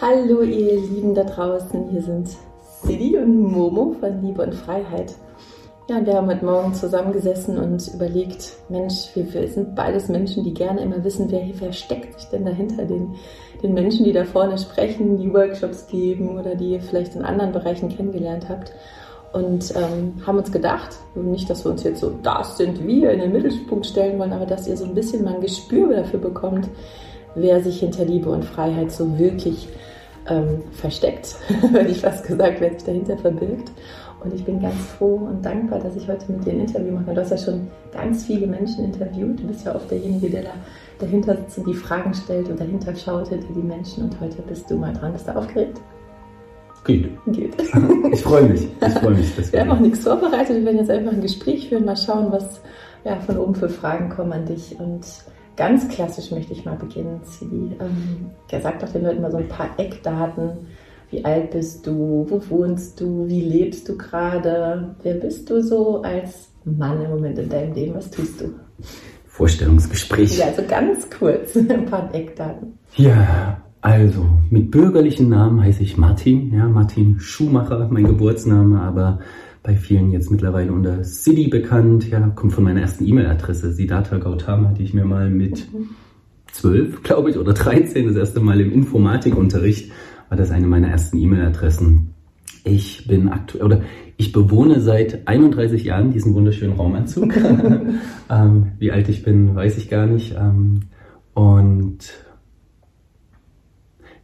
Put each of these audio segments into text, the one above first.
Hallo ihr Lieben da draußen, hier sind Sidi und Momo von Liebe und Freiheit. Ja, wir haben heute Morgen zusammengesessen und überlegt, Mensch, wir sind beides Menschen, die gerne immer wissen, wer, wer steckt sich denn dahinter den, den Menschen, die da vorne sprechen, die Workshops geben oder die ihr vielleicht in anderen Bereichen kennengelernt habt. Und ähm, haben uns gedacht, nicht, dass wir uns jetzt so, das sind wir, in den Mittelpunkt stellen wollen, aber dass ihr so ein bisschen mal ein Gespür dafür bekommt, wer sich hinter Liebe und Freiheit so wirklich ähm, versteckt, hätte ich fast gesagt, wer sich dahinter verbirgt. Und ich bin ganz froh und dankbar, dass ich heute mit dir ein Interview mache. Du hast ja schon ganz viele Menschen interviewt. Du bist ja oft derjenige, der da dahinter sitzt und die Fragen stellt und dahinter schaut hinter die Menschen. Und heute bist du mal dran. Bist du aufgeregt? Geht. Geht. Ich freue mich. Ich freue mich. wir, wir haben auch nichts vorbereitet. Wir werden jetzt einfach ein Gespräch führen, mal schauen, was ja, von oben für Fragen kommen an dich. Und Ganz klassisch möchte ich mal beginnen, Cili. Ähm, der sagt doch den Leuten mal so ein paar Eckdaten. Wie alt bist du? Wo wohnst du? Wie lebst du gerade? Wer bist du so als Mann im Moment in deinem Leben? Was tust du? Vorstellungsgespräch. Ja, also ganz kurz, ein paar Eckdaten. Ja, also mit bürgerlichen Namen heiße ich Martin, ja, Martin Schumacher, mein Geburtsname, aber bei vielen jetzt mittlerweile unter City bekannt. Ja, kommt von meiner ersten E-Mail-Adresse, Siddhartha Gautama, die ich mir mal mit zwölf, glaube ich, oder 13 das erste Mal im Informatikunterricht war das eine meiner ersten E-Mail-Adressen. Ich bin aktuell, oder ich bewohne seit 31 Jahren diesen wunderschönen Raumanzug. ähm, wie alt ich bin, weiß ich gar nicht. Ähm, und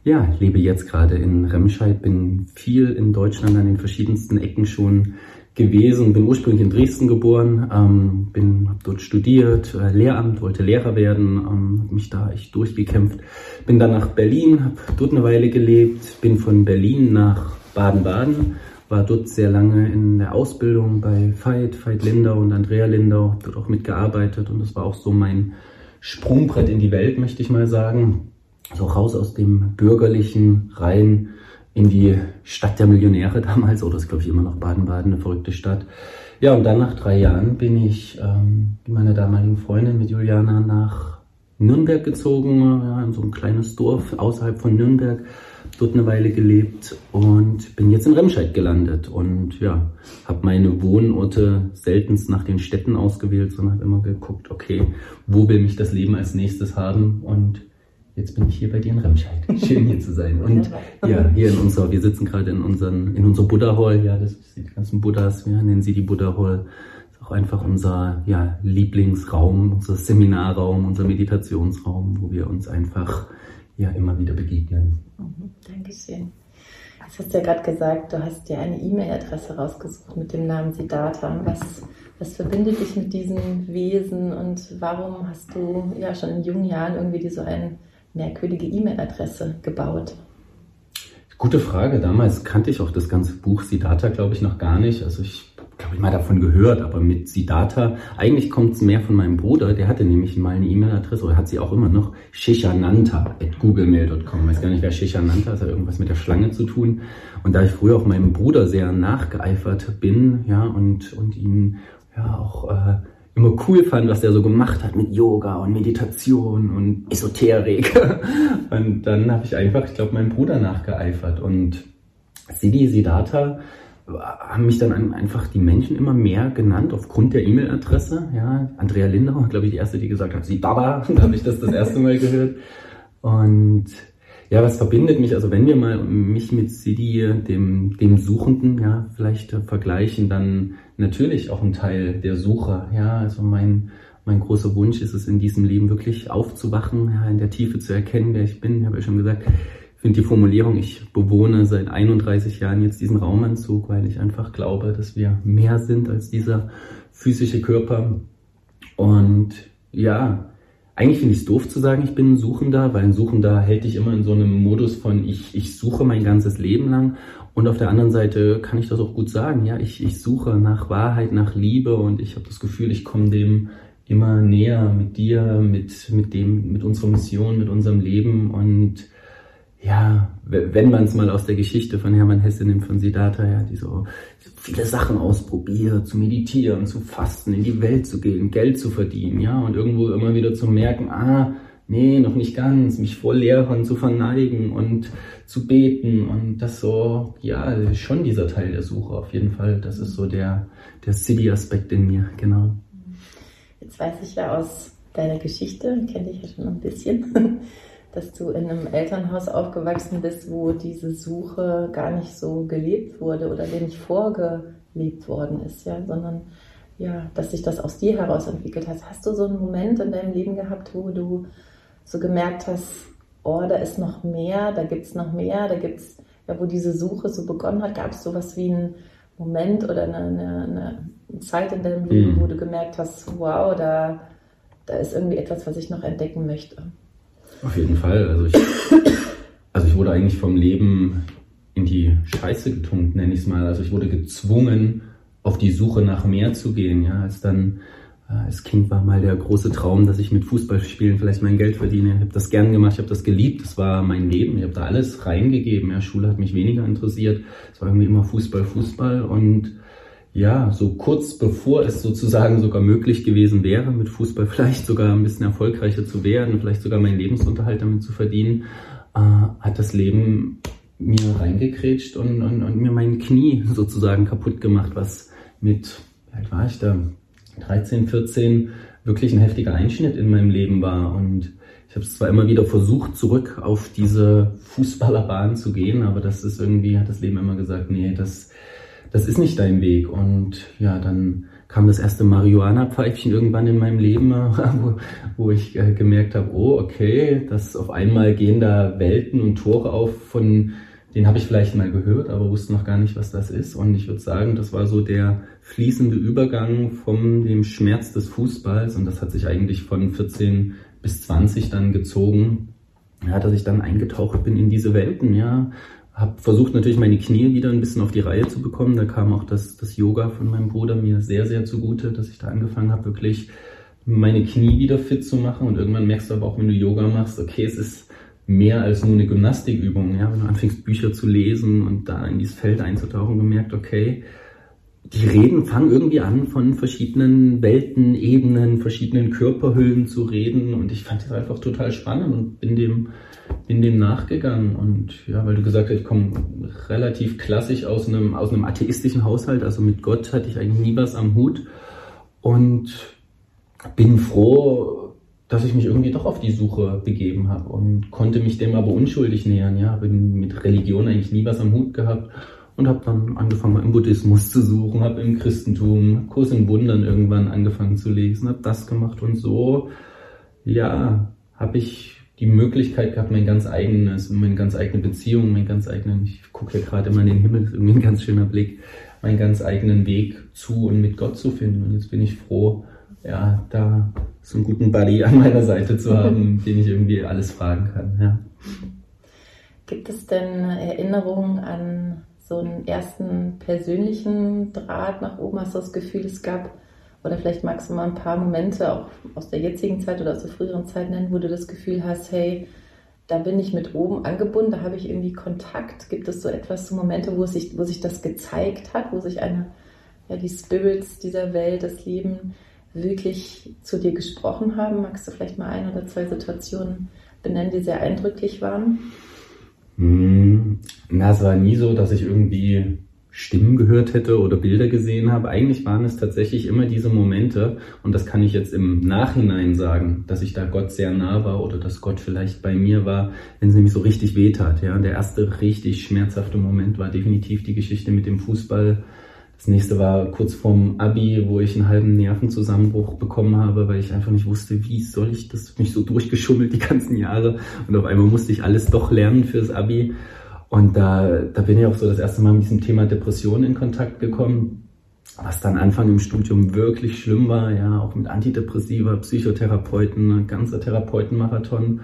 ja, lebe jetzt gerade in Remscheid, bin viel in Deutschland an den verschiedensten Ecken schon gewesen, bin ursprünglich in Dresden geboren, ähm, bin habe dort studiert, äh, Lehramt, wollte Lehrer werden, ähm, habe mich da echt durchgekämpft, bin dann nach Berlin, habe dort eine Weile gelebt, bin von Berlin nach Baden-Baden, war dort sehr lange in der Ausbildung bei Veit, Veit Lindau und Andrea Lindau, habe dort auch mitgearbeitet und das war auch so mein Sprungbrett in die Welt, möchte ich mal sagen so raus aus dem bürgerlichen rein in die Stadt der Millionäre damals, oder ist glaube ich immer noch Baden-Baden, eine verrückte Stadt. Ja, und dann nach drei Jahren bin ich ähm, mit meiner damaligen Freundin, mit Juliana, nach Nürnberg gezogen, ja, in so ein kleines Dorf außerhalb von Nürnberg, dort eine Weile gelebt und bin jetzt in Remscheid gelandet. Und ja, habe meine Wohnorte seltenst nach den Städten ausgewählt, sondern habe immer geguckt, okay, wo will mich das Leben als nächstes haben? Und Jetzt bin ich hier bei dir in Remscheid. Schön hier zu sein. Und ja, hier in unserer, wir sitzen gerade in unseren, in unserer Buddha Hall. Ja, das sind die ganzen Buddhas. Wir nennen sie die Buddha Hall. Das ist auch einfach unser, ja, Lieblingsraum, unser Seminarraum, unser Meditationsraum, wo wir uns einfach, ja, immer wieder begegnen. Mhm, Dankeschön. Jetzt hast du ja gerade gesagt, du hast dir eine E-Mail-Adresse rausgesucht mit dem Namen Siddhartha. Was, was verbindet dich mit diesem Wesen und warum hast du ja schon in jungen Jahren irgendwie dir so ein merkwürdige E-Mail-Adresse gebaut? Gute Frage. Damals kannte ich auch das ganze Buch Siddhartha, glaube ich, noch gar nicht. Also ich glaube ich mal davon gehört, aber mit Siddhartha, eigentlich kommt es mehr von meinem Bruder, der hatte nämlich mal eine E-Mail-Adresse oder hat sie auch immer noch, shishananta at googlemail.com. Weiß gar nicht, wer Shishananta ist, hat irgendwas mit der Schlange zu tun. Und da ich früher auch meinem Bruder sehr nachgeeifert bin, ja, und, und ihn ja auch äh, immer cool fand, was der so gemacht hat mit Yoga und Meditation und Esoterik. Und dann habe ich einfach, ich glaube, meinem Bruder nachgeeifert. Und Siddhi, Siddhartha haben mich dann einfach die Menschen immer mehr genannt aufgrund der E-Mail-Adresse. Ja, Andrea Lindau, glaube ich, die erste, die gesagt hat, Siddhartha, da habe ich das das erste Mal gehört. Und ja, was verbindet mich? Also wenn wir mal mich mit Sidi, dem, dem Suchenden, ja, vielleicht vergleichen, dann natürlich auch ein Teil der Suche. Ja, also mein, mein großer Wunsch ist es in diesem Leben wirklich aufzuwachen, ja, in der Tiefe zu erkennen, wer ich bin. Ich habe ja schon gesagt, ich finde die Formulierung, ich bewohne seit 31 Jahren jetzt diesen Raumanzug, weil ich einfach glaube, dass wir mehr sind als dieser physische Körper. Und ja, eigentlich finde ich es doof zu sagen, ich bin ein Suchender, weil ein Suchender hält dich immer in so einem Modus von ich, ich suche mein ganzes Leben lang. Und auf der anderen Seite kann ich das auch gut sagen, ja, ich, ich suche nach Wahrheit, nach Liebe und ich habe das Gefühl, ich komme dem immer näher mit dir, mit, mit dem, mit unserer Mission, mit unserem Leben und ja, wenn man es mal aus der Geschichte von Hermann Hesse nimmt, von Siddhartha, ja, die so viele Sachen ausprobiert, zu meditieren, zu fasten, in die Welt zu gehen, Geld zu verdienen, ja, und irgendwo immer wieder zu merken, ah, nee, noch nicht ganz, mich vor Lehrern zu verneigen und zu beten und das so, ja, schon dieser Teil der Suche auf jeden Fall. Das ist so der, der City-Aspekt in mir, genau. Jetzt weiß ich ja aus deiner Geschichte, kenne dich ja schon ein bisschen, dass du in einem Elternhaus aufgewachsen bist, wo diese Suche gar nicht so gelebt wurde oder dir nicht vorgelebt worden ist, ja, sondern ja, dass sich das aus dir heraus entwickelt hat. Hast du so einen Moment in deinem Leben gehabt, wo du so gemerkt hast, oh, da ist noch mehr, da gibt es noch mehr, da gibt es, ja, wo diese Suche so begonnen hat, gab es sowas wie einen Moment oder eine, eine, eine Zeit in deinem Leben, mhm. wo du gemerkt hast, wow, da, da ist irgendwie etwas, was ich noch entdecken möchte? Auf jeden Fall. Also ich, also ich wurde eigentlich vom Leben in die Scheiße getunkt, nenne ich es mal. Also ich wurde gezwungen, auf die Suche nach mehr zu gehen. Ja, als dann äh, als Kind war mal der große Traum, dass ich mit Fußballspielen vielleicht mein Geld verdiene. Ich habe das gern gemacht, ich habe das geliebt, das war mein Leben. Ich habe da alles reingegeben. Ja, Schule hat mich weniger interessiert. Es war irgendwie immer Fußball, Fußball und ja, so kurz bevor es sozusagen sogar möglich gewesen wäre, mit Fußball vielleicht sogar ein bisschen erfolgreicher zu werden, vielleicht sogar meinen Lebensunterhalt damit zu verdienen, äh, hat das Leben mir reingekrätscht und, und, und mir mein Knie sozusagen kaputt gemacht, was mit, wie alt war ich da, 13, 14 wirklich ein heftiger Einschnitt in meinem Leben war. Und ich habe es zwar immer wieder versucht, zurück auf diese Fußballerbahn zu gehen, aber das ist irgendwie, hat das Leben immer gesagt, nee, das, das ist nicht dein Weg. Und ja, dann kam das erste Marihuana-Pfeifchen irgendwann in meinem Leben, wo, wo ich äh, gemerkt habe, oh, okay, dass auf einmal gehen da Welten und Tore auf von den habe ich vielleicht mal gehört, aber wusste noch gar nicht, was das ist. Und ich würde sagen, das war so der fließende Übergang von dem Schmerz des Fußballs. Und das hat sich eigentlich von 14 bis 20 dann gezogen, ja, dass ich dann eingetaucht bin in diese Welten, ja. Habe versucht natürlich meine Knie wieder ein bisschen auf die Reihe zu bekommen. Da kam auch das, das Yoga von meinem Bruder mir sehr, sehr zugute, dass ich da angefangen habe, wirklich meine Knie wieder fit zu machen. Und irgendwann merkst du aber auch, wenn du Yoga machst, okay, es ist mehr als nur eine Gymnastikübung. Ja? Wenn du anfängst, Bücher zu lesen und da in dieses Feld einzutauchen, gemerkt, okay, die Reden fangen irgendwie an, von verschiedenen Welten, Ebenen, verschiedenen Körperhüllen zu reden. Und ich fand das einfach total spannend und bin dem, bin dem nachgegangen. Und ja, weil du gesagt hast, ich komme relativ klassisch aus einem, aus einem atheistischen Haushalt, also mit Gott hatte ich eigentlich nie was am Hut. Und bin froh, dass ich mich irgendwie doch auf die Suche begeben habe und konnte mich dem aber unschuldig nähern. Ja, habe mit Religion eigentlich nie was am Hut gehabt und habe dann angefangen im Buddhismus zu suchen, habe im Christentum Kurs in Wundern irgendwann angefangen zu lesen, habe das gemacht und so, ja, habe ich die Möglichkeit gehabt, mein ganz eigenes, meine ganz eigene Beziehung, mein ganz eigenen, ich gucke hier gerade immer in den Himmel, ist irgendwie ein ganz schöner Blick, meinen ganz eigenen Weg zu und mit Gott zu finden. Und jetzt bin ich froh, ja, da so einen guten Buddy an meiner Seite zu haben, den ich irgendwie alles fragen kann. Ja. Gibt es denn Erinnerungen an so einen ersten persönlichen Draht nach oben? Hast du das Gefühl, es gab, oder vielleicht magst du mal ein paar Momente auch aus der jetzigen Zeit oder aus der früheren Zeit nennen, wo du das Gefühl hast, hey, da bin ich mit oben angebunden, da habe ich irgendwie Kontakt. Gibt es so etwas, so Momente, wo sich, wo sich das gezeigt hat, wo sich eine, ja, die Spirits dieser Welt, das Leben wirklich zu dir gesprochen haben? Magst du vielleicht mal ein oder zwei Situationen benennen, die sehr eindrücklich waren? Hm, na, es war nie so, dass ich irgendwie Stimmen gehört hätte oder Bilder gesehen habe. Eigentlich waren es tatsächlich immer diese Momente, und das kann ich jetzt im Nachhinein sagen, dass ich da Gott sehr nah war oder dass Gott vielleicht bei mir war, wenn es nämlich so richtig wehtat. Ja, der erste richtig schmerzhafte Moment war definitiv die Geschichte mit dem Fußball das nächste war kurz vorm Abi, wo ich einen halben Nervenzusammenbruch bekommen habe, weil ich einfach nicht wusste, wie soll ich das, mich so durchgeschummelt die ganzen Jahre und auf einmal musste ich alles doch lernen fürs Abi. Und da, da bin ich auch so das erste Mal mit diesem Thema Depression in Kontakt gekommen, was dann Anfang im Studium wirklich schlimm war, ja, auch mit Antidepressiva, Psychotherapeuten, ganzer Therapeutenmarathon.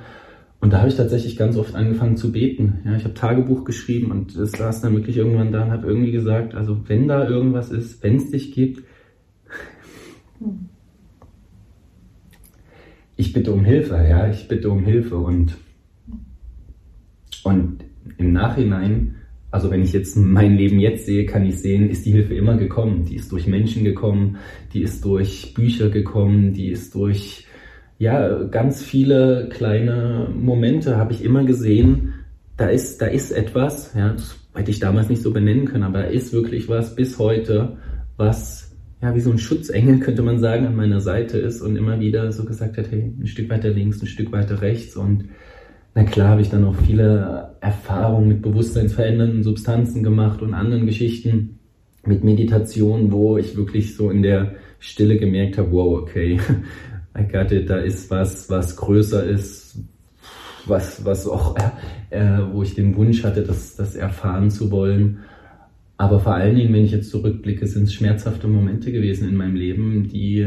Und da habe ich tatsächlich ganz oft angefangen zu beten. Ja, ich habe Tagebuch geschrieben und das saß dann wirklich irgendwann da und habe irgendwie gesagt, also wenn da irgendwas ist, wenn es dich gibt, ich bitte um Hilfe, ja, ich bitte um Hilfe und, und im Nachhinein, also wenn ich jetzt mein Leben jetzt sehe, kann ich sehen, ist die Hilfe immer gekommen. Die ist durch Menschen gekommen, die ist durch Bücher gekommen, die ist durch ja, ganz viele kleine Momente habe ich immer gesehen, da ist, da ist etwas, ja, das hätte ich damals nicht so benennen können, aber da ist wirklich was bis heute, was ja wie so ein Schutzengel, könnte man sagen, an meiner Seite ist und immer wieder so gesagt hat, hey, ein Stück weiter links, ein Stück weiter rechts und na klar habe ich dann auch viele Erfahrungen mit bewusstseinsverändernden Substanzen gemacht und anderen Geschichten mit Meditation, wo ich wirklich so in der Stille gemerkt habe, wow, okay, I got it, da ist was, was größer ist, was, was auch, äh, wo ich den Wunsch hatte, das, das erfahren zu wollen. Aber vor allen Dingen, wenn ich jetzt zurückblicke, sind es schmerzhafte Momente gewesen in meinem Leben, die,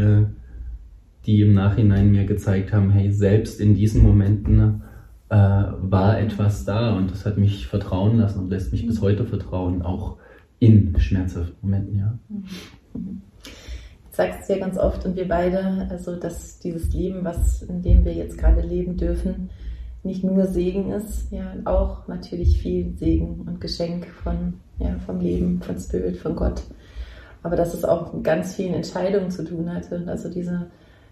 die im Nachhinein mir gezeigt haben, hey, selbst in diesen Momenten äh, war etwas da und das hat mich vertrauen lassen und lässt mich bis heute vertrauen, auch in schmerzhaften Momenten, ja. Mhm sagst ja ganz oft und wir beide, also dass dieses Leben, was in dem wir jetzt gerade leben dürfen, nicht nur Segen ist, ja, auch natürlich viel Segen und Geschenk von, ja, vom Leben, von Spirit, von Gott. Aber dass es auch mit ganz vielen Entscheidungen zu tun hatte. Also diese,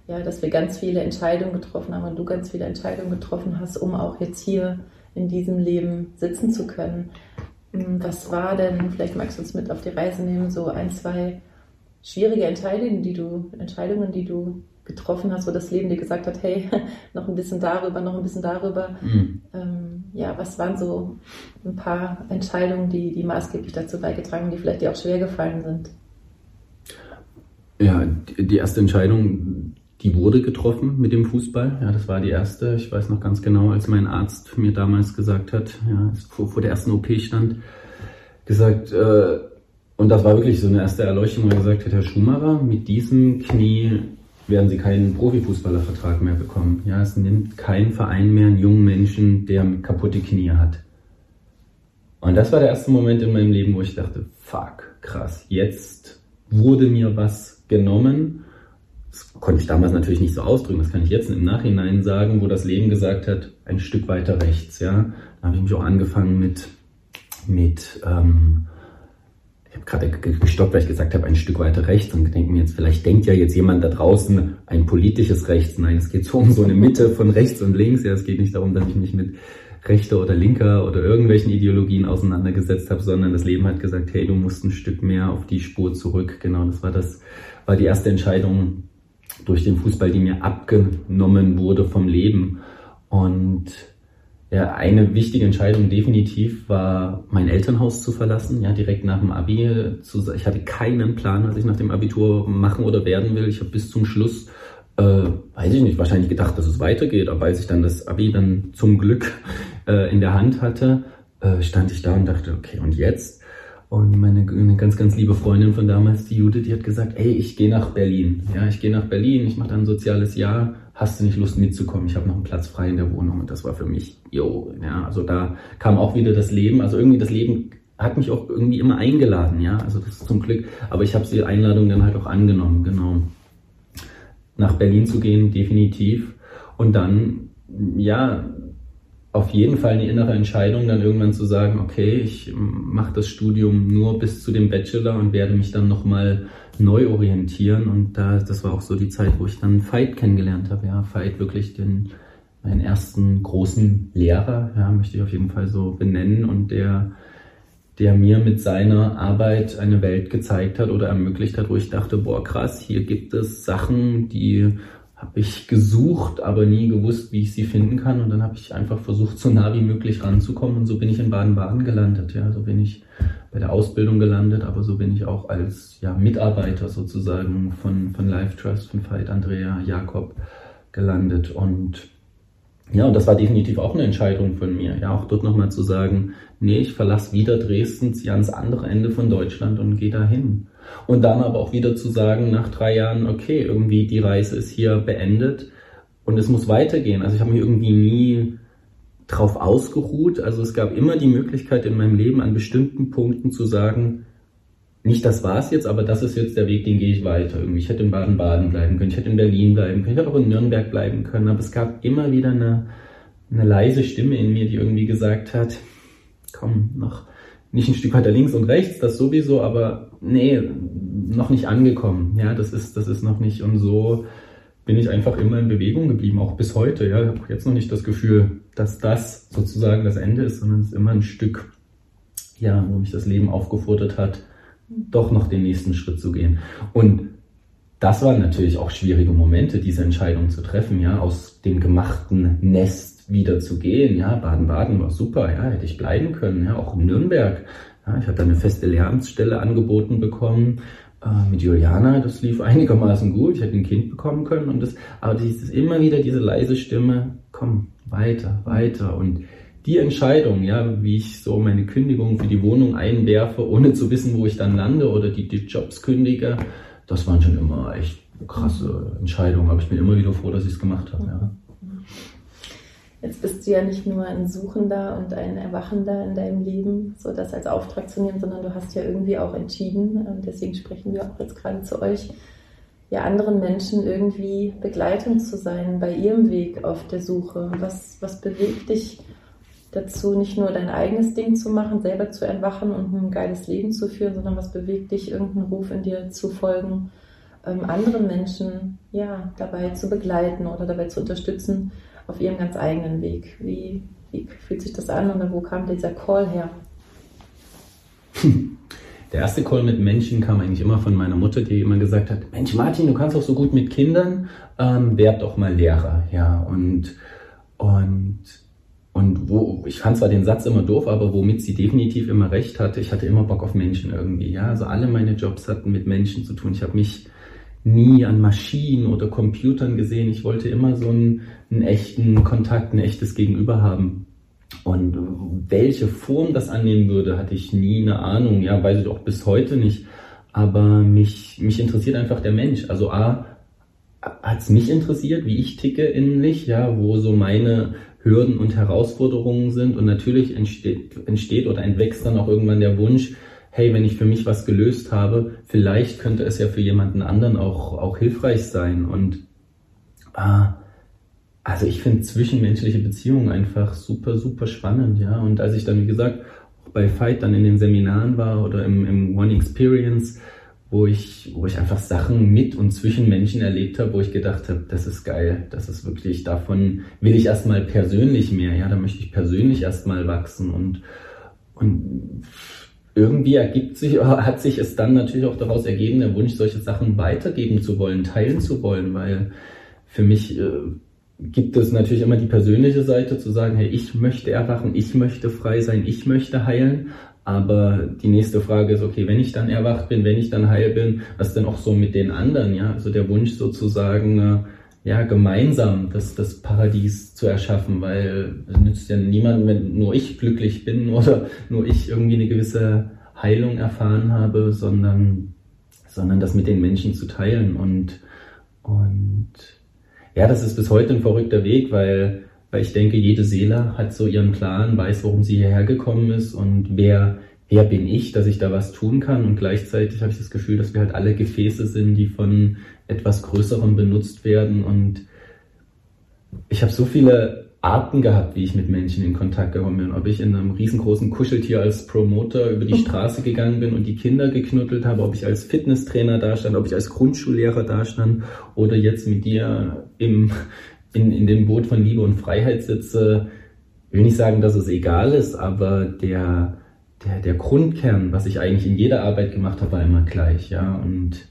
ja, dass wir ganz viele Entscheidungen getroffen haben und du ganz viele Entscheidungen getroffen hast, um auch jetzt hier in diesem Leben sitzen zu können. Hm, was war denn, vielleicht magst du uns mit auf die Reise nehmen, so ein, zwei schwierige Entscheidungen, die du, Entscheidungen, die du getroffen hast, wo das Leben dir gesagt hat, hey, noch ein bisschen darüber, noch ein bisschen darüber. Mhm. Ähm, ja, was waren so ein paar Entscheidungen, die, die maßgeblich dazu beigetragen, die vielleicht dir auch schwer gefallen sind? Ja, die erste Entscheidung, die wurde getroffen mit dem Fußball. Ja, das war die erste. Ich weiß noch ganz genau, als mein Arzt mir damals gesagt hat, ja, vor, vor der ersten OP stand, gesagt, äh, und das war wirklich so eine erste Erleuchtung, wo er gesagt hat, Herr Schumacher, mit diesem Knie werden Sie keinen Profifußballervertrag mehr bekommen. Ja, es nimmt kein Verein mehr einen jungen Menschen, der kaputte Knie hat. Und das war der erste Moment in meinem Leben, wo ich dachte, fuck, krass, jetzt wurde mir was genommen. Das konnte ich damals natürlich nicht so ausdrücken, das kann ich jetzt im Nachhinein sagen, wo das Leben gesagt hat, ein Stück weiter rechts, ja. Da habe ich mich auch angefangen mit, mit ähm, ich habe gerade gestoppt, weil ich gesagt habe, ein Stück weiter rechts und denke mir jetzt, vielleicht denkt ja jetzt jemand da draußen ein politisches Rechts. Nein, es geht so um so eine Mitte von rechts und links. Ja, es geht nicht darum, dass ich mich mit rechter oder linker oder irgendwelchen Ideologien auseinandergesetzt habe, sondern das Leben hat gesagt, hey, du musst ein Stück mehr auf die Spur zurück. Genau, das war das, war die erste Entscheidung durch den Fußball, die mir abgenommen wurde vom Leben. Und ja, eine wichtige Entscheidung definitiv war, mein Elternhaus zu verlassen, ja, direkt nach dem Abi. Zu, ich hatte keinen Plan, was ich nach dem Abitur machen oder werden will. Ich habe bis zum Schluss, äh, weiß ich nicht, wahrscheinlich gedacht, dass es weitergeht, aber als ich dann das Abi dann zum Glück äh, in der Hand hatte, äh, stand ich da und dachte, okay, und jetzt? Und meine eine ganz, ganz liebe Freundin von damals, die Judith, die hat gesagt, ey, ich gehe nach Berlin. Ja, ich gehe nach Berlin, ich mache dann ein soziales Jahr hast du nicht Lust mitzukommen? Ich habe noch einen Platz frei in der Wohnung und das war für mich, yo, ja, also da kam auch wieder das Leben, also irgendwie das Leben hat mich auch irgendwie immer eingeladen, ja, also das ist zum Glück, aber ich habe die Einladung dann halt auch angenommen, genau. Nach Berlin zu gehen, definitiv. Und dann, ja, auf jeden Fall eine innere Entscheidung, dann irgendwann zu sagen, okay, ich mache das Studium nur bis zu dem Bachelor und werde mich dann nochmal neu orientieren. Und da, das war auch so die Zeit, wo ich dann Veit kennengelernt habe. Ja, Veit wirklich den, meinen ersten großen Lehrer, ja, möchte ich auf jeden Fall so benennen und der, der mir mit seiner Arbeit eine Welt gezeigt hat oder ermöglicht hat, wo ich dachte, boah, krass, hier gibt es Sachen, die habe ich gesucht, aber nie gewusst, wie ich sie finden kann. Und dann habe ich einfach versucht, so nah wie möglich ranzukommen. Und so bin ich in Baden-Baden gelandet. Ja, so bin ich bei der Ausbildung gelandet, aber so bin ich auch als ja, Mitarbeiter sozusagen von, von Life Trust, von Veit Andrea Jakob gelandet. Und ja, und das war definitiv auch eine Entscheidung von mir. Ja, auch dort nochmal zu sagen, nee, ich verlasse wieder Dresden, ziehe ans andere Ende von Deutschland und gehe dahin. Und dann aber auch wieder zu sagen, nach drei Jahren, okay, irgendwie die Reise ist hier beendet und es muss weitergehen. Also ich habe mich irgendwie nie drauf ausgeruht. Also es gab immer die Möglichkeit in meinem Leben an bestimmten Punkten zu sagen, nicht das war's jetzt, aber das ist jetzt der Weg, den gehe ich weiter. Irgendwie, ich hätte in Baden-Baden bleiben können, ich hätte in Berlin bleiben können, ich hätte auch in Nürnberg bleiben können, aber es gab immer wieder eine, eine leise Stimme in mir, die irgendwie gesagt hat, komm, noch nicht ein Stück weiter links und rechts, das sowieso, aber nee, noch nicht angekommen. Ja, das ist, das ist noch nicht. Und so bin ich einfach immer in Bewegung geblieben, auch bis heute. Ja, ich habe jetzt noch nicht das Gefühl, dass das sozusagen das Ende ist, sondern es ist immer ein Stück, ja, wo mich das Leben aufgefordert hat, doch noch den nächsten Schritt zu gehen. Und das waren natürlich auch schwierige Momente, diese Entscheidung zu treffen, ja, aus dem gemachten Nest wieder zu gehen. Ja, Baden-Baden war super, ja, hätte ich bleiben können, ja, auch in Nürnberg. Ja, ich hatte eine feste Lehramtsstelle angeboten bekommen äh, mit Juliana, das lief einigermaßen gut. Ich hätte ein Kind bekommen können und das, aber dieses immer wieder diese leise Stimme, komm, weiter, weiter und die Entscheidung, ja, wie ich so meine Kündigung für die Wohnung einwerfe, ohne zu wissen, wo ich dann lande oder die, die Jobs kündige, das waren schon immer echt krasse Entscheidungen. Aber ich bin immer wieder froh, dass ich es gemacht habe. Ja. Jetzt bist du ja nicht nur ein Suchender und ein Erwachender in deinem Leben, so das als Auftrag zu nehmen, sondern du hast ja irgendwie auch entschieden, und deswegen sprechen wir auch jetzt gerade zu euch, ja anderen Menschen irgendwie Begleitung zu sein bei ihrem Weg auf der Suche. Was, was bewegt dich dazu, nicht nur dein eigenes Ding zu machen, selber zu entwachen und ein geiles Leben zu führen, sondern was bewegt dich, irgendeinen Ruf in dir zu folgen, ähm, anderen Menschen ja dabei zu begleiten oder dabei zu unterstützen, auf ihrem ganz eigenen Weg. Wie, wie fühlt sich das an und wo kam dieser Call her? Der erste Call mit Menschen kam eigentlich immer von meiner Mutter, die immer gesagt hat: Mensch, Martin, du kannst doch so gut mit Kindern, ähm, werd doch mal Lehrer. Ja, und, und, und wo, ich fand zwar den Satz immer doof, aber womit sie definitiv immer recht hatte, ich hatte immer Bock auf Menschen irgendwie. Ja, also alle meine Jobs hatten mit Menschen zu tun. Ich habe mich nie an Maschinen oder Computern gesehen. Ich wollte immer so einen, einen echten Kontakt, ein echtes Gegenüber haben. Und welche Form das annehmen würde, hatte ich nie eine Ahnung. Ja, weiß ich auch bis heute nicht. Aber mich, mich interessiert einfach der Mensch. Also A, hat es mich interessiert, wie ich ticke innerlich, ja, wo so meine Hürden und Herausforderungen sind. Und natürlich entsteht, entsteht oder entwächst dann auch irgendwann der Wunsch, hey, wenn ich für mich was gelöst habe, vielleicht könnte es ja für jemanden anderen auch, auch hilfreich sein. Und ah, also ich finde zwischenmenschliche Beziehungen einfach super, super spannend, ja. Und als ich dann, wie gesagt, auch bei Fight dann in den Seminaren war oder im, im One Experience, wo ich, wo ich einfach Sachen mit und zwischen Menschen erlebt habe, wo ich gedacht habe, das ist geil, das ist wirklich, davon will ich erstmal persönlich mehr, ja, da möchte ich persönlich erstmal wachsen und, und irgendwie ergibt sich, hat sich es dann natürlich auch daraus ergeben, der Wunsch, solche Sachen weitergeben zu wollen, teilen zu wollen, weil für mich äh, gibt es natürlich immer die persönliche Seite zu sagen, hey, ich möchte erwachen, ich möchte frei sein, ich möchte heilen. Aber die nächste Frage ist, okay, wenn ich dann erwacht bin, wenn ich dann heil bin, was denn auch so mit den anderen, ja? Also der Wunsch sozusagen, äh, ja, gemeinsam das, das Paradies zu erschaffen, weil es nützt ja niemandem, wenn nur ich glücklich bin oder nur ich irgendwie eine gewisse Heilung erfahren habe, sondern, sondern das mit den Menschen zu teilen. Und, und ja, das ist bis heute ein verrückter Weg, weil, weil ich denke, jede Seele hat so ihren Plan, weiß, warum sie hierher gekommen ist und wer, wer bin ich, dass ich da was tun kann. Und gleichzeitig habe ich das Gefühl, dass wir halt alle Gefäße sind, die von etwas Größerem benutzt werden. Und ich habe so viele Arten gehabt, wie ich mit Menschen in Kontakt gekommen bin. Ob ich in einem riesengroßen Kuscheltier als Promoter über die Straße gegangen bin und die Kinder geknuddelt habe, ob ich als Fitnesstrainer dastand, ob ich als Grundschullehrer dastand oder jetzt mit dir im, in, in dem Boot von Liebe und Freiheit sitze. Ich will nicht sagen, dass es egal ist, aber der, der, der Grundkern, was ich eigentlich in jeder Arbeit gemacht habe, war immer gleich, ja. Und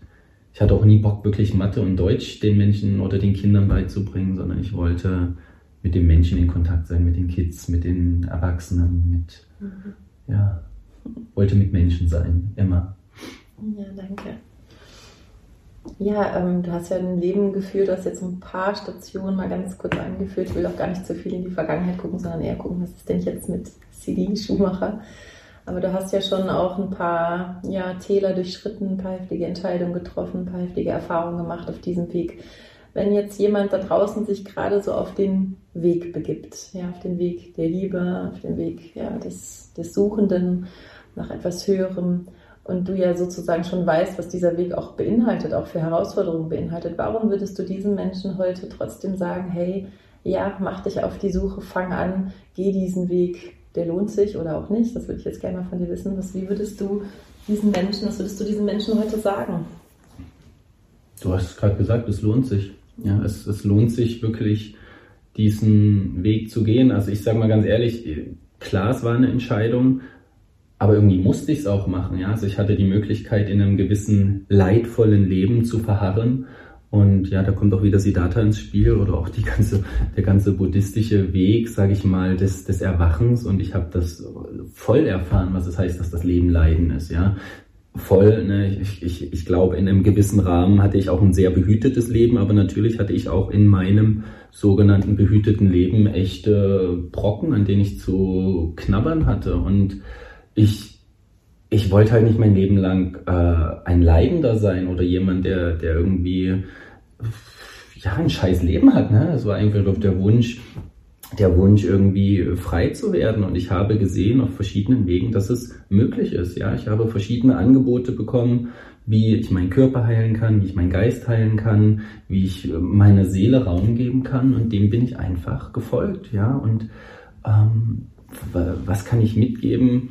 ich hatte auch nie Bock, wirklich Mathe und Deutsch den Menschen oder den Kindern beizubringen, sondern ich wollte mit den Menschen in Kontakt sein, mit den Kids, mit den Erwachsenen, mit, mhm. ja, wollte mit Menschen sein, immer. Ja, danke. Ja, ähm, du hast ja ein Leben geführt, du hast jetzt ein paar Stationen mal ganz kurz angeführt. Ich will auch gar nicht zu viel in die Vergangenheit gucken, sondern eher gucken, was ist denn jetzt mit CD Schumacher? Aber du hast ja schon auch ein paar ja, Täler durchschritten, ein paar heftige Entscheidungen getroffen, ein paar heftige Erfahrungen gemacht auf diesem Weg. Wenn jetzt jemand da draußen sich gerade so auf den Weg begibt, ja, auf den Weg der Liebe, auf den Weg ja, des, des Suchenden nach etwas Höherem und du ja sozusagen schon weißt, was dieser Weg auch beinhaltet, auch für Herausforderungen beinhaltet, warum würdest du diesen Menschen heute trotzdem sagen, hey, ja, mach dich auf die Suche, fang an, geh diesen Weg, der lohnt sich oder auch nicht. Das würde ich jetzt gerne mal von dir wissen. Was, wie würdest du diesen Menschen, was würdest du diesen Menschen heute sagen? Du hast gerade gesagt, es lohnt sich. Ja, es, es lohnt sich wirklich, diesen Weg zu gehen. Also ich sage mal ganz ehrlich, klar, es war eine Entscheidung, aber irgendwie musste ich es auch machen. Ja? Also ich hatte die Möglichkeit, in einem gewissen leidvollen Leben zu verharren. Und ja, da kommt auch wieder Siddhartha ins Spiel oder auch die ganze, der ganze buddhistische Weg, sage ich mal, des, des Erwachens. Und ich habe das voll erfahren, was es heißt, dass das Leben Leiden ist. Ja, voll. Ne? Ich, ich, ich glaube, in einem gewissen Rahmen hatte ich auch ein sehr behütetes Leben, aber natürlich hatte ich auch in meinem sogenannten behüteten Leben echte Brocken, an denen ich zu knabbern hatte. Und ich, ich wollte halt nicht mein Leben lang äh, ein Leidender sein oder jemand, der, der irgendwie ja, ein scheiß Leben hat. Ne? Das war einfach der Wunsch, der Wunsch, irgendwie frei zu werden. Und ich habe gesehen auf verschiedenen Wegen, dass es möglich ist. Ja, ich habe verschiedene Angebote bekommen, wie ich meinen Körper heilen kann, wie ich meinen Geist heilen kann, wie ich äh, meiner Seele Raum geben kann. Und dem bin ich einfach gefolgt. Ja, und ähm, was kann ich mitgeben?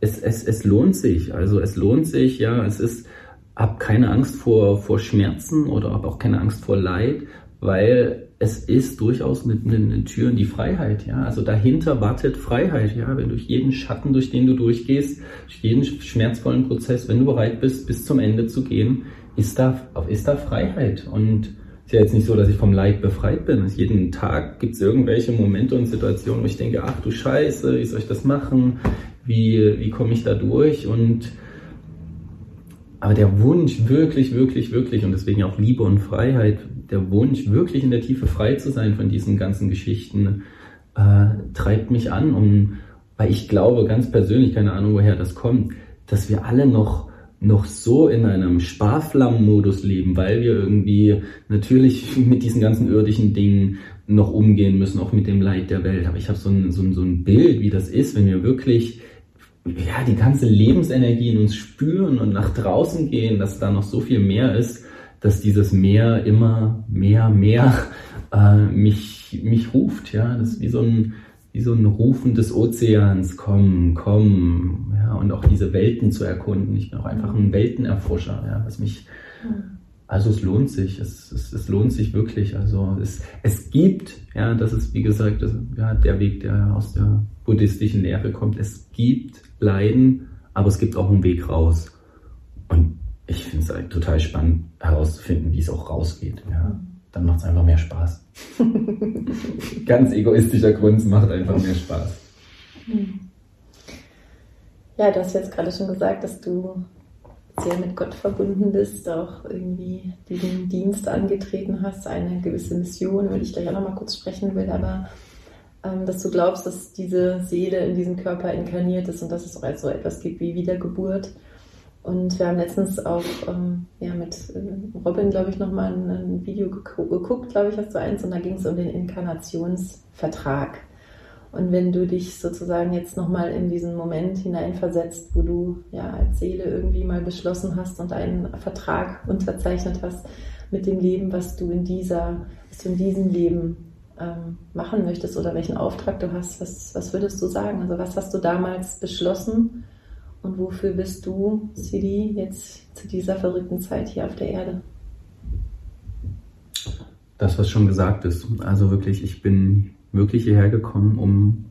Es, es, es lohnt sich. Also es lohnt sich. Ja, es ist hab keine Angst vor, vor Schmerzen oder hab auch keine Angst vor Leid, weil es ist durchaus mit den Türen die Freiheit, ja. Also dahinter wartet Freiheit, ja. Wenn durch jeden Schatten, durch den du durchgehst, durch jeden schmerzvollen Prozess, wenn du bereit bist, bis zum Ende zu gehen, ist da, ist da Freiheit. Und es ist ja jetzt nicht so, dass ich vom Leid befreit bin. Jeden Tag gibt es irgendwelche Momente und Situationen, wo ich denke, ach du Scheiße, wie soll ich das machen? Wie, wie komme ich da durch? Und aber der Wunsch, wirklich, wirklich, wirklich, und deswegen auch Liebe und Freiheit, der Wunsch, wirklich in der Tiefe frei zu sein von diesen ganzen Geschichten, äh, treibt mich an, um, weil ich glaube, ganz persönlich, keine Ahnung, woher das kommt, dass wir alle noch noch so in einem Sparflammenmodus leben, weil wir irgendwie natürlich mit diesen ganzen irdischen Dingen noch umgehen müssen, auch mit dem Leid der Welt. Aber ich habe so ein, so, ein, so ein Bild, wie das ist, wenn wir wirklich ja, die ganze Lebensenergie in uns spüren und nach draußen gehen, dass da noch so viel mehr ist, dass dieses Meer immer mehr, mehr äh, mich, mich ruft. Ja, das ist wie so ein, wie so ein Rufen des Ozeans, komm, komm, ja, und auch diese Welten zu erkunden. Ich bin auch einfach ein Weltenerforscher, ja, was mich, also es lohnt sich, es, es, es lohnt sich wirklich. Also es, es gibt, ja, das ist wie gesagt das, ja, der Weg, der aus der buddhistischen Lehre kommt. Es gibt Leiden, aber es gibt auch einen Weg raus. Und ich finde es halt total spannend herauszufinden, wie es auch rausgeht. Ja. Dann macht es einfach mehr Spaß. Ganz egoistischer Grund, es macht einfach mehr Spaß. Ja, du hast jetzt gerade schon gesagt, dass du sehr mit Gott verbunden bist, auch irgendwie diesen Dienst angetreten hast, eine gewisse Mission, über die ich gleich auch nochmal kurz sprechen will, aber dass du glaubst, dass diese Seele in diesem Körper inkarniert ist und dass es auch so etwas gibt wie Wiedergeburt. Und wir haben letztens auch ähm, ja, mit äh, Robin, glaube ich, nochmal ein, ein Video geguckt, glaube ich, hast du eins, und da ging es um den Inkarnationsvertrag. Und wenn du dich sozusagen jetzt nochmal in diesen Moment hineinversetzt, wo du ja als Seele irgendwie mal beschlossen hast und einen Vertrag unterzeichnet hast mit dem Leben, was du in dieser, was du in diesem Leben ähm, machen möchtest oder welchen Auftrag du hast, was, was würdest du sagen? Also was hast du damals beschlossen und wofür bist du, Sidi, jetzt zu dieser verrückten Zeit hier auf der Erde? Das, was schon gesagt ist. Also wirklich, ich bin wirklich hierher gekommen, um,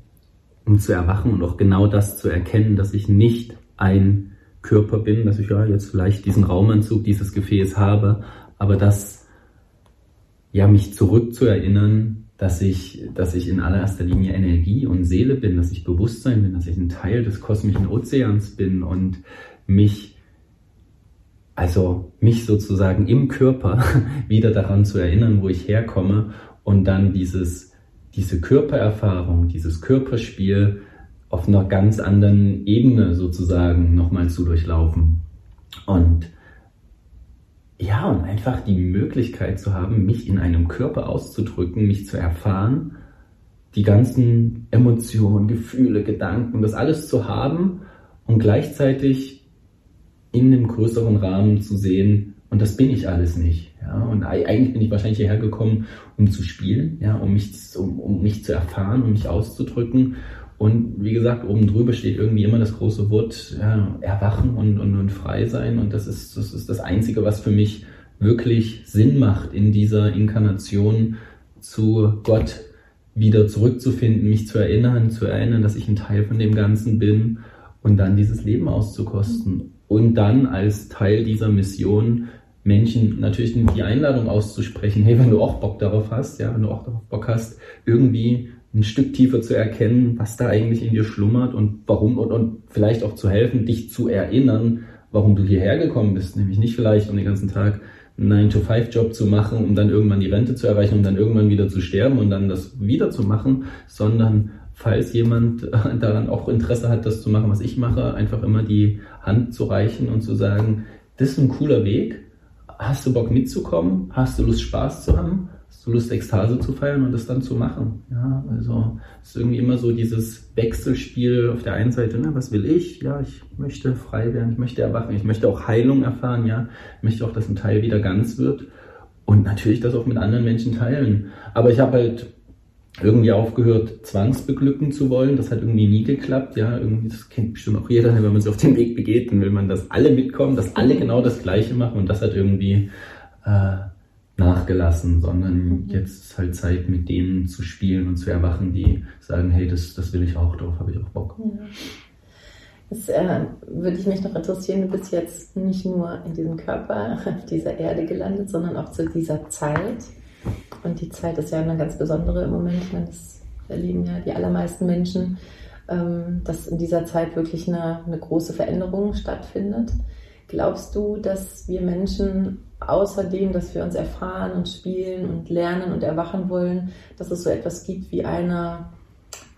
um zu erwachen und auch genau das zu erkennen, dass ich nicht ein Körper bin, dass ich ja jetzt vielleicht diesen Raumanzug, dieses Gefäß habe, aber das ja mich zurückzuerinnern, dass ich, dass ich in allererster Linie Energie und Seele bin, dass ich Bewusstsein bin, dass ich ein Teil des kosmischen Ozeans bin und mich, also mich sozusagen im Körper wieder daran zu erinnern, wo ich herkomme und dann dieses diese Körpererfahrung, dieses Körperspiel auf einer ganz anderen Ebene sozusagen nochmal zu durchlaufen. Und ja, und einfach die Möglichkeit zu haben, mich in einem Körper auszudrücken, mich zu erfahren, die ganzen Emotionen, Gefühle, Gedanken, das alles zu haben und gleichzeitig in einem größeren Rahmen zu sehen, und das bin ich alles nicht. Ja? Und eigentlich bin ich wahrscheinlich hierher gekommen, um zu spielen, ja? um, mich, um, um mich zu erfahren, um mich auszudrücken. Und wie gesagt, oben drüber steht irgendwie immer das große Wort ja, Erwachen und, und, und frei sein. Und das ist, das ist das Einzige, was für mich wirklich Sinn macht, in dieser Inkarnation zu Gott wieder zurückzufinden, mich zu erinnern, zu erinnern, dass ich ein Teil von dem Ganzen bin und dann dieses Leben auszukosten. Und dann als Teil dieser Mission Menschen natürlich die Einladung auszusprechen, hey, wenn du auch Bock darauf hast, ja, wenn du auch darauf Bock hast, irgendwie ein Stück tiefer zu erkennen, was da eigentlich in dir schlummert und warum und, und vielleicht auch zu helfen, dich zu erinnern, warum du hierher gekommen bist, nämlich nicht vielleicht um den ganzen Tag einen 9-to-5-Job zu machen, um dann irgendwann die Rente zu erreichen, um dann irgendwann wieder zu sterben und dann das wieder zu machen, sondern falls jemand daran auch Interesse hat, das zu machen, was ich mache, einfach immer die Hand zu reichen und zu sagen, das ist ein cooler Weg, hast du Bock mitzukommen, hast du Lust Spaß zu haben, du Lust Ekstase zu feiern und das dann zu machen. Ja, also es ist irgendwie immer so dieses Wechselspiel auf der einen Seite, ne, was will ich? Ja, ich möchte frei werden, ich möchte erwachen, ich möchte auch Heilung erfahren, ja, ich möchte auch, dass ein Teil wieder ganz wird und natürlich das auch mit anderen Menschen teilen. Aber ich habe halt irgendwie aufgehört, zwangsbeglücken zu wollen. Das hat irgendwie nie geklappt. Ja, irgendwie, das kennt bestimmt auch jeder, wenn man sich auf den Weg begeht, dann will man, dass alle mitkommen, dass alle genau das Gleiche machen und das hat irgendwie äh, nachgelassen, sondern mhm. jetzt ist halt Zeit, mit denen zu spielen und zu erwachen, die sagen, hey, das, das will ich auch, darauf habe ich auch Bock. Ja. Das äh, würde ich mich noch interessieren, du bist jetzt nicht nur in diesem Körper auf dieser Erde gelandet, sondern auch zu dieser Zeit. Und die Zeit ist ja eine ganz besondere im Moment. Ich meine, das erleben ja die allermeisten Menschen, ähm, dass in dieser Zeit wirklich eine, eine große Veränderung stattfindet. Glaubst du, dass wir Menschen außerdem, dass wir uns erfahren und spielen und lernen und erwachen wollen, dass es so etwas gibt wie eine,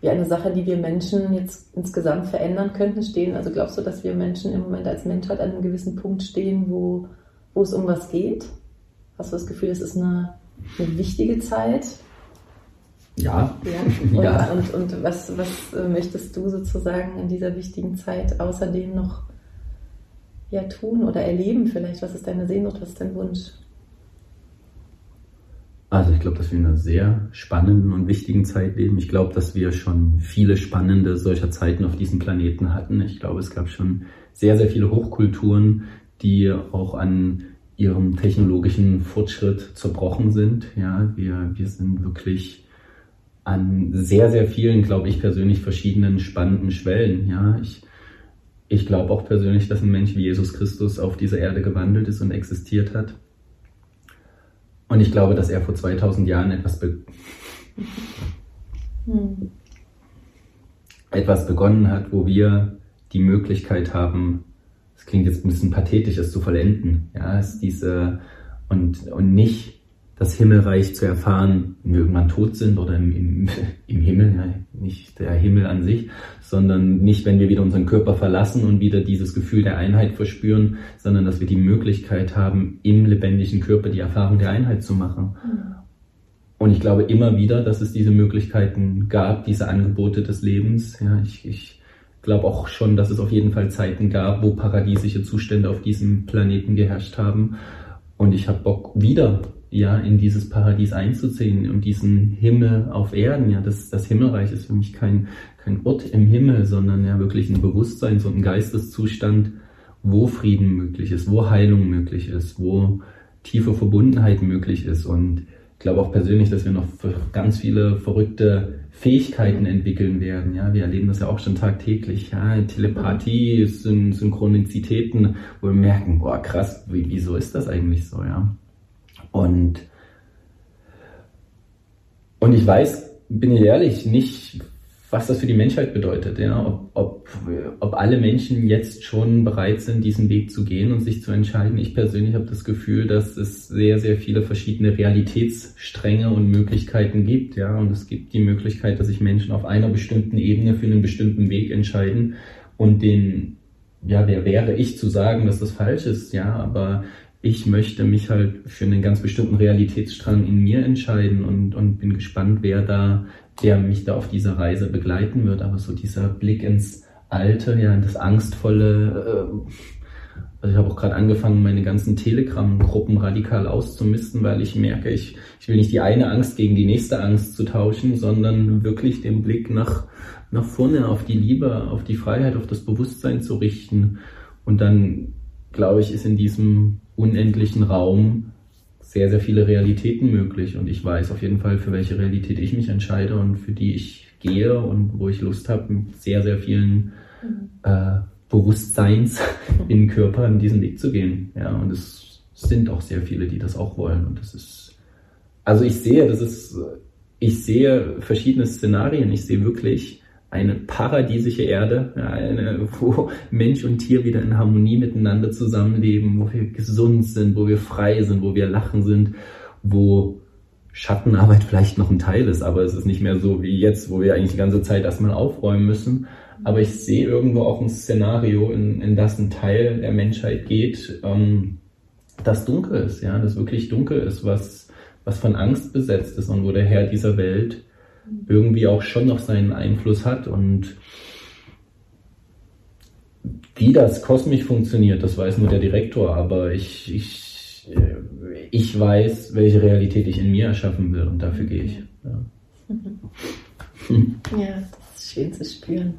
wie eine Sache, die wir Menschen jetzt insgesamt verändern könnten, stehen? Also glaubst du, dass wir Menschen im Moment als Menschheit an einem gewissen Punkt stehen, wo, wo es um was geht? Hast du das Gefühl, es ist eine, eine wichtige Zeit? Ja. ja. Und, ja. und, und was, was möchtest du sozusagen in dieser wichtigen Zeit außerdem noch ja, tun oder erleben vielleicht? Was ist deine Sehnsucht, was ist dein Wunsch? Also ich glaube, dass wir in einer sehr spannenden und wichtigen Zeit leben. Ich glaube, dass wir schon viele spannende solcher Zeiten auf diesem Planeten hatten. Ich glaube, es gab schon sehr, sehr viele Hochkulturen, die auch an ihrem technologischen Fortschritt zerbrochen sind. Ja, wir, wir sind wirklich an sehr, sehr vielen, glaube ich persönlich, verschiedenen spannenden Schwellen. Ja, ich ich glaube auch persönlich, dass ein Mensch wie Jesus Christus auf dieser Erde gewandelt ist und existiert hat. Und ich glaube, dass er vor 2000 Jahren etwas, be hm. etwas begonnen hat, wo wir die Möglichkeit haben, das klingt jetzt ein bisschen pathetisch, es zu vollenden. Ja, es diese, und, und nicht das Himmelreich zu erfahren, wenn wir irgendwann tot sind oder im, im, im Himmel, ja, nicht der Himmel an sich, sondern nicht, wenn wir wieder unseren Körper verlassen und wieder dieses Gefühl der Einheit verspüren, sondern dass wir die Möglichkeit haben, im lebendigen Körper die Erfahrung der Einheit zu machen. Mhm. Und ich glaube immer wieder, dass es diese Möglichkeiten gab, diese Angebote des Lebens. Ja, ich, ich glaube auch schon, dass es auf jeden Fall Zeiten gab, wo paradiesische Zustände auf diesem Planeten geherrscht haben. Und ich habe Bock, wieder ja in dieses Paradies einzuziehen und diesen Himmel auf Erden. Ja, das, das Himmelreich ist für mich kein, kein Ort im Himmel, sondern ja wirklich ein Bewusstseins- und ein Geisteszustand, wo Frieden möglich ist, wo Heilung möglich ist, wo tiefe Verbundenheit möglich ist. Und ich glaube auch persönlich, dass wir noch ganz viele verrückte Fähigkeiten entwickeln werden. Ja, wir erleben das ja auch schon tagtäglich. Ja, Telepathie, Syn Synchronizitäten, wo wir merken, boah, krass, wie, wieso ist das eigentlich so, ja? Und, und ich weiß, bin ich ehrlich, nicht, was das für die Menschheit bedeutet. Ja? Ob, ob, ob alle Menschen jetzt schon bereit sind, diesen Weg zu gehen und sich zu entscheiden. Ich persönlich habe das Gefühl, dass es sehr, sehr viele verschiedene Realitätsstränge und Möglichkeiten gibt. Ja? Und es gibt die Möglichkeit, dass sich Menschen auf einer bestimmten Ebene für einen bestimmten Weg entscheiden und den ja, wer wäre ich zu sagen, dass das falsch ist, ja, aber ich möchte mich halt für einen ganz bestimmten Realitätsstrang in mir entscheiden und, und bin gespannt, wer da, der mich da auf dieser Reise begleiten wird. Aber so dieser Blick ins Alte, ja, das Angstvolle, äh, also ich habe auch gerade angefangen, meine ganzen Telegram-Gruppen radikal auszumisten, weil ich merke, ich, ich will nicht die eine Angst gegen die nächste Angst zu tauschen, sondern wirklich den Blick nach, nach vorne, auf die Liebe, auf die Freiheit, auf das Bewusstsein zu richten und dann glaube ich, ist in diesem unendlichen Raum sehr, sehr viele Realitäten möglich. Und ich weiß auf jeden Fall, für welche Realität ich mich entscheide und für die ich gehe und wo ich Lust habe, mit sehr, sehr vielen mhm. äh, Bewusstseins in den Körper in diesen Weg zu gehen. Ja, und es sind auch sehr viele, die das auch wollen. Und das ist, also ich sehe, das ist, ich sehe verschiedene Szenarien. Ich sehe wirklich eine paradiesische Erde, eine, wo Mensch und Tier wieder in Harmonie miteinander zusammenleben, wo wir gesund sind, wo wir frei sind, wo wir lachen sind, wo Schattenarbeit vielleicht noch ein Teil ist, aber es ist nicht mehr so wie jetzt, wo wir eigentlich die ganze Zeit erstmal aufräumen müssen. Aber ich sehe irgendwo auch ein Szenario, in, in das ein Teil der Menschheit geht, ähm, das dunkel ist, ja, das wirklich dunkel ist, was, was von Angst besetzt ist und wo der Herr dieser Welt irgendwie auch schon noch seinen Einfluss hat und wie das kosmisch funktioniert, das weiß nur der Direktor, aber ich, ich, ich weiß, welche Realität ich in mir erschaffen will und dafür gehe ich. Ja, ja das ist schön zu spüren.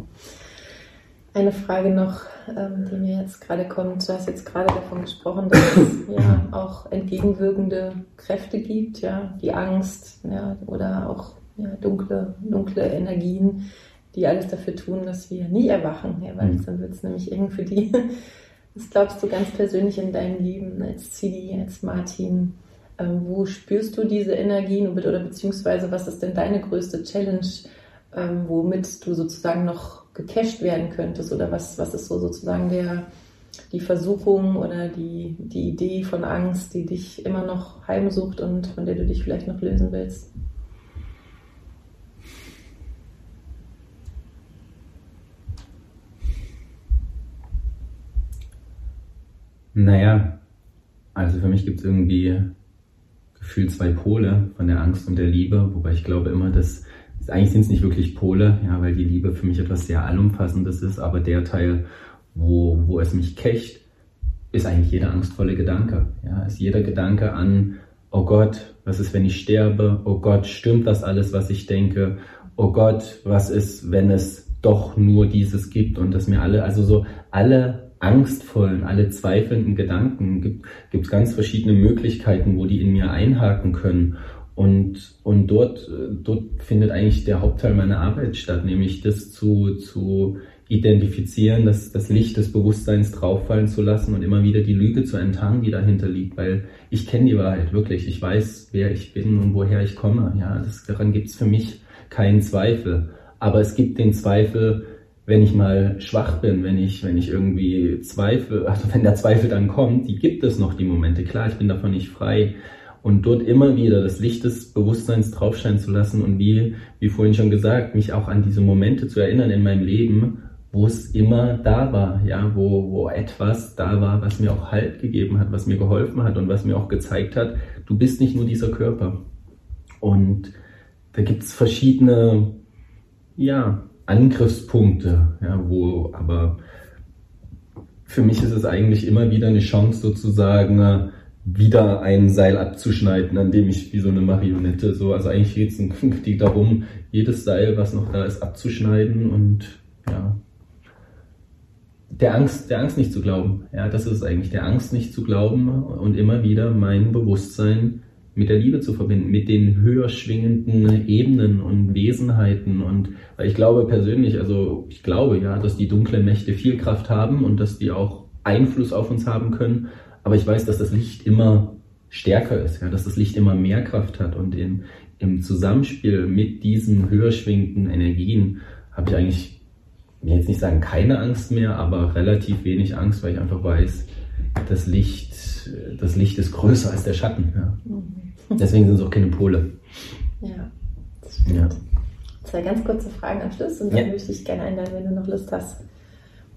Eine Frage noch, ähm, die mir jetzt gerade kommt. Du hast jetzt gerade davon gesprochen, dass es ja auch entgegenwirkende Kräfte gibt, ja, die Angst, ja, oder auch ja, dunkle, dunkle Energien, die alles dafür tun, dass wir nie erwachen, ja, weil mhm. dann wird es nämlich irgendwie die. Was glaubst du ganz persönlich in deinem Leben als Zidi, als Martin? Ähm, wo spürst du diese Energien oder beziehungsweise was ist denn deine größte Challenge, ähm, womit du sozusagen noch gecasht werden könntest oder was, was ist so sozusagen der, die Versuchung oder die, die Idee von Angst, die dich immer noch heimsucht und von der du dich vielleicht noch lösen willst? Naja, also für mich gibt es irgendwie gefühlt zwei Pole von der Angst und der Liebe, wobei ich glaube immer, dass eigentlich sind es nicht wirklich Pole, ja, weil die Liebe für mich etwas sehr allumfassendes ist, aber der Teil, wo, wo es mich kecht, ist eigentlich jeder angstvolle Gedanke. Ja, ist jeder Gedanke an, oh Gott, was ist, wenn ich sterbe? Oh Gott, stimmt das alles, was ich denke? Oh Gott, was ist, wenn es doch nur dieses gibt und dass mir alle, also so alle angstvollen, alle zweifelnden Gedanken gibt es ganz verschiedene Möglichkeiten, wo die in mir einhaken können. Und, und dort, dort findet eigentlich der Hauptteil meiner Arbeit statt, nämlich das zu, zu identifizieren, das, das Licht des Bewusstseins drauffallen zu lassen und immer wieder die Lüge zu enttarnen, die dahinter liegt, weil ich kenne die Wahrheit wirklich. Ich weiß, wer ich bin und woher ich komme. Ja, das, daran gibt es für mich keinen Zweifel. Aber es gibt den Zweifel, wenn ich mal schwach bin, wenn ich, wenn ich irgendwie zweifle, also wenn der Zweifel dann kommt, die gibt es noch, die Momente. Klar, ich bin davon nicht frei. Und dort immer wieder das Licht des Bewusstseins draufscheinen zu lassen und wie, wie vorhin schon gesagt, mich auch an diese Momente zu erinnern in meinem Leben, wo es immer da war, ja, wo, wo etwas da war, was mir auch Halt gegeben hat, was mir geholfen hat und was mir auch gezeigt hat, du bist nicht nur dieser Körper. Und da gibt es verschiedene, ja, Angriffspunkte, ja, wo aber für mich ist es eigentlich immer wieder eine Chance sozusagen, äh, wieder ein Seil abzuschneiden, an dem ich wie so eine Marionette so, also eigentlich geht es darum, jedes Seil, was noch da ist, abzuschneiden und ja, der Angst, der Angst nicht zu glauben. Ja, das ist eigentlich der Angst nicht zu glauben und immer wieder mein Bewusstsein mit der Liebe zu verbinden, mit den höher schwingenden Ebenen und Wesenheiten. Und weil ich glaube persönlich, also ich glaube ja, dass die dunklen Mächte viel Kraft haben und dass die auch Einfluss auf uns haben können. Aber ich weiß, dass das Licht immer stärker ist, ja, dass das Licht immer mehr Kraft hat. Und in, im Zusammenspiel mit diesen höher schwingenden Energien habe ich eigentlich, ich will jetzt nicht sagen keine Angst mehr, aber relativ wenig Angst, weil ich einfach weiß, das Licht, das Licht ist größer als der Schatten. Ja. Mhm. Deswegen sind es auch keine Pole. Ja, das stimmt. Ja. Zwei ganz kurze Fragen am Schluss und dann ja. würde ich gerne einladen, wenn du noch Lust hast.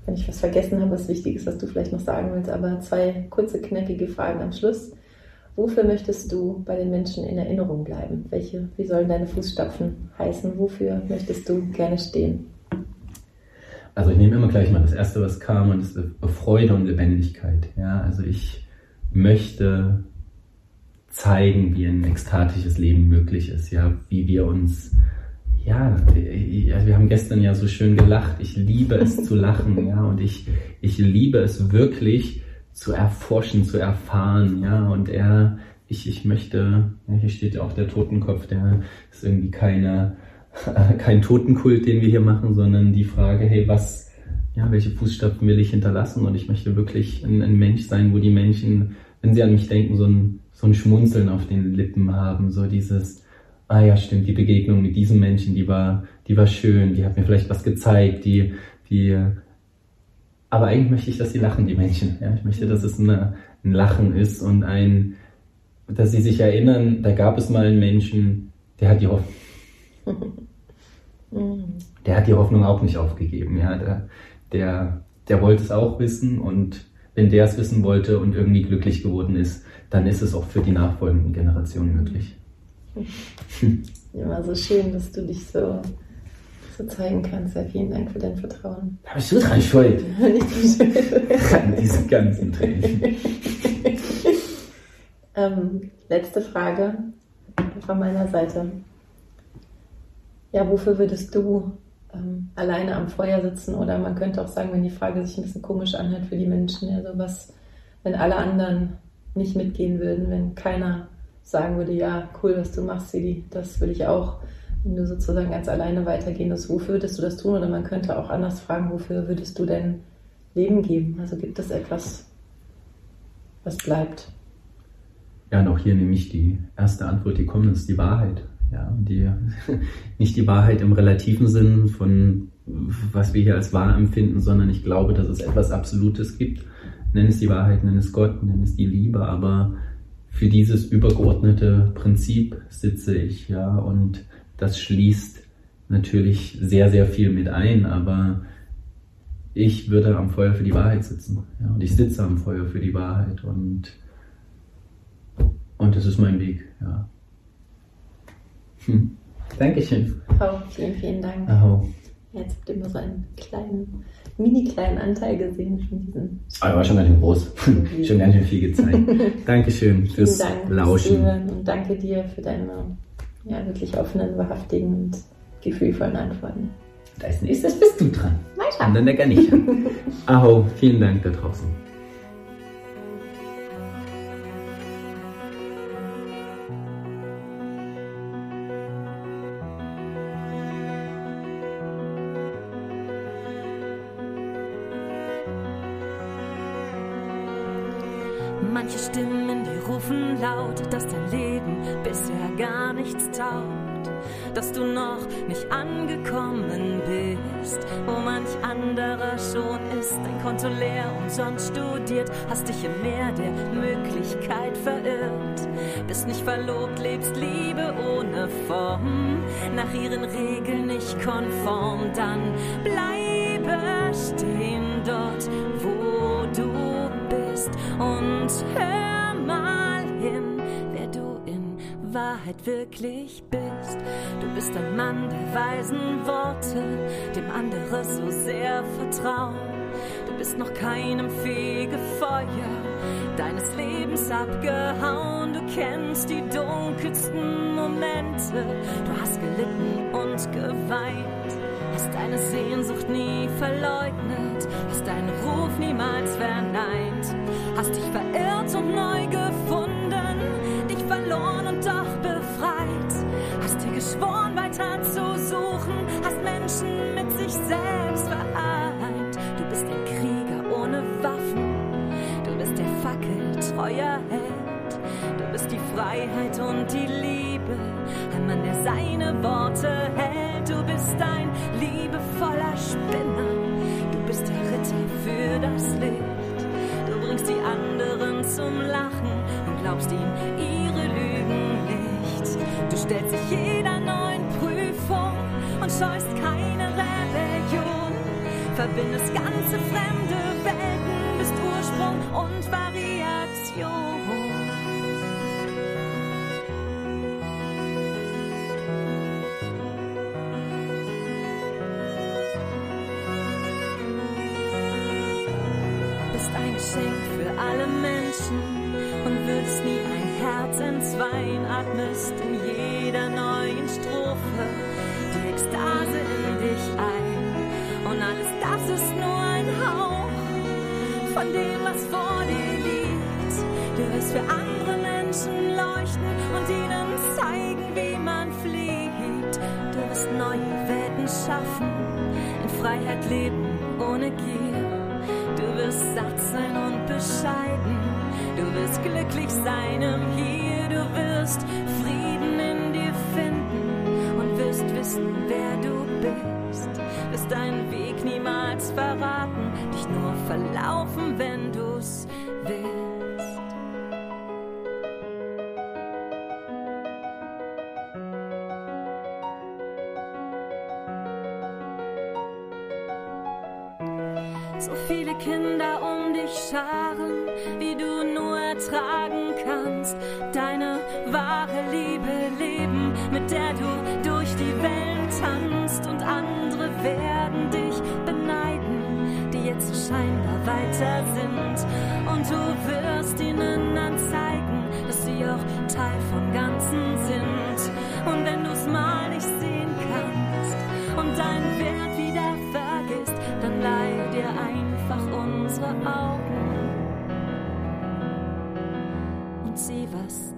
Wenn ich was vergessen habe, was wichtig ist, was du vielleicht noch sagen willst, aber zwei kurze, knackige Fragen am Schluss. Wofür möchtest du bei den Menschen in Erinnerung bleiben? Welche, wie sollen deine Fußstapfen heißen? Wofür möchtest du gerne stehen? Also ich nehme immer gleich mal das erste, was kam, und das ist Freude und Lebendigkeit. Ja, also ich möchte zeigen, wie ein ekstatisches Leben möglich ist, ja, wie wir uns, ja, wir haben gestern ja so schön gelacht. Ich liebe es zu lachen, ja, und ich, ich liebe es wirklich zu erforschen, zu erfahren, ja, und er, ich, ich möchte, ja, hier steht ja auch der Totenkopf, der ist irgendwie keine, kein Totenkult, den wir hier machen, sondern die Frage, hey, was, ja, welche Fußstapfen will ich hinterlassen? Und ich möchte wirklich ein, ein Mensch sein, wo die Menschen, wenn sie an mich denken, so ein, so ein Schmunzeln auf den Lippen haben, so dieses, ah ja, stimmt, die Begegnung mit diesem Menschen, die war, die war schön, die hat mir vielleicht was gezeigt, die, die, aber eigentlich möchte ich, dass sie lachen, die Menschen. Ja, ich möchte, dass es eine, ein Lachen ist und ein, dass sie sich erinnern, da gab es mal einen Menschen, der hat die Hoffnung, der hat die Hoffnung auch nicht aufgegeben. Ja, der, der, der wollte es auch wissen und wenn der es wissen wollte und irgendwie glücklich geworden ist, dann ist es auch für die nachfolgenden Generationen möglich. Immer so schön, dass du dich so, so zeigen kannst. Ja, vielen Dank für dein Vertrauen. Da bist du dran schuld. Nicht schuld. An diesen ganzen Tränen. ähm, letzte Frage von meiner Seite. Ja, wofür würdest du ähm, alleine am Feuer sitzen? Oder man könnte auch sagen, wenn die Frage sich ein bisschen komisch anhört für die Menschen, also was, wenn alle anderen nicht mitgehen würden, wenn keiner sagen würde, ja, cool, was du machst, Sidi, das will ich auch. Wenn du sozusagen ganz alleine weitergehen würdest, wofür würdest du das tun? Oder man könnte auch anders fragen, wofür würdest du dein Leben geben? Also gibt es etwas, was bleibt? Ja, und auch hier nehme ich die erste Antwort, die kommt, ist die Wahrheit. Ja, die, nicht die Wahrheit im relativen Sinn von was wir hier als wahr empfinden, sondern ich glaube, dass es etwas Absolutes gibt. Nenn es die Wahrheit, nenn es Gott, nenn es die Liebe, aber für dieses übergeordnete Prinzip sitze ich, ja, und das schließt natürlich sehr, sehr viel mit ein, aber ich würde am Feuer für die Wahrheit sitzen, ja, und ich sitze am Feuer für die Wahrheit und, und das ist mein Weg, ja. Hm. Dankeschön. Oh, vielen, vielen Dank. Oh. Jetzt habt ihr immer so einen kleinen, mini kleinen Anteil gesehen von diesen. Aber war schon ganz schön groß. schon ganz schön viel gezeigt. Dankeschön fürs Dank Lauschen. Fürs und danke dir für deine ja, wirklich offenen, wahrhaftigen und gefühlvollen Antworten. Als nächstes bist du dran. Weiter. Und dann der Garnicher. Aho, vielen Dank da draußen. Nichts taugt, dass du noch nicht angekommen bist, wo manch anderer schon ist, dein Konto leer, umsonst studiert, hast dich im Meer der Möglichkeit verirrt, bist nicht verlobt, lebst Liebe ohne Form, nach ihren Regeln nicht konform, dann bleibe stehen dort, wo du bist. Und hör mal Wahrheit wirklich bist. Du bist ein Mann der weisen Worte, dem andere so sehr vertrauen. Du bist noch keinem Fegefeuer deines Lebens abgehauen. Du kennst die dunkelsten Momente, du hast gelitten und geweint. Hast deine Sehnsucht nie verleugnet, hast deinen Ruf niemals verneint, hast dich verirrt und neu gefunden, geschworen weiter zu suchen, hast Menschen mit sich selbst vereint. Du bist ein Krieger ohne Waffen, du bist der fackeltreuer Held, du bist die Freiheit und die Liebe, ein Mann, der seine Worte hält. Du bist ein liebevoller Spinner, du bist der Ritter für das Licht. Du bringst die anderen zum Lachen und glaubst ihnen ihre nicht. Du stellst dich jeder neuen Prüfung und scheust keine Rebellion. Verbindest ganze fremde Welten, bist Ursprung und Variation. bist ein Geschenk für alle Menschen und würdest nie ein Herz entzweien, atmest in für andere Menschen leuchten und ihnen zeigen, wie man fliegt. Du wirst neue Welten schaffen, in Freiheit leben ohne Gier. Du wirst satt sein und bescheiden. Du wirst glücklich sein im Hier. Du wirst Frieden in dir finden und wirst wissen, wer du bist. Wirst deinen Weg niemals verraten, dich nur verlaufen, wenn du's willst. Und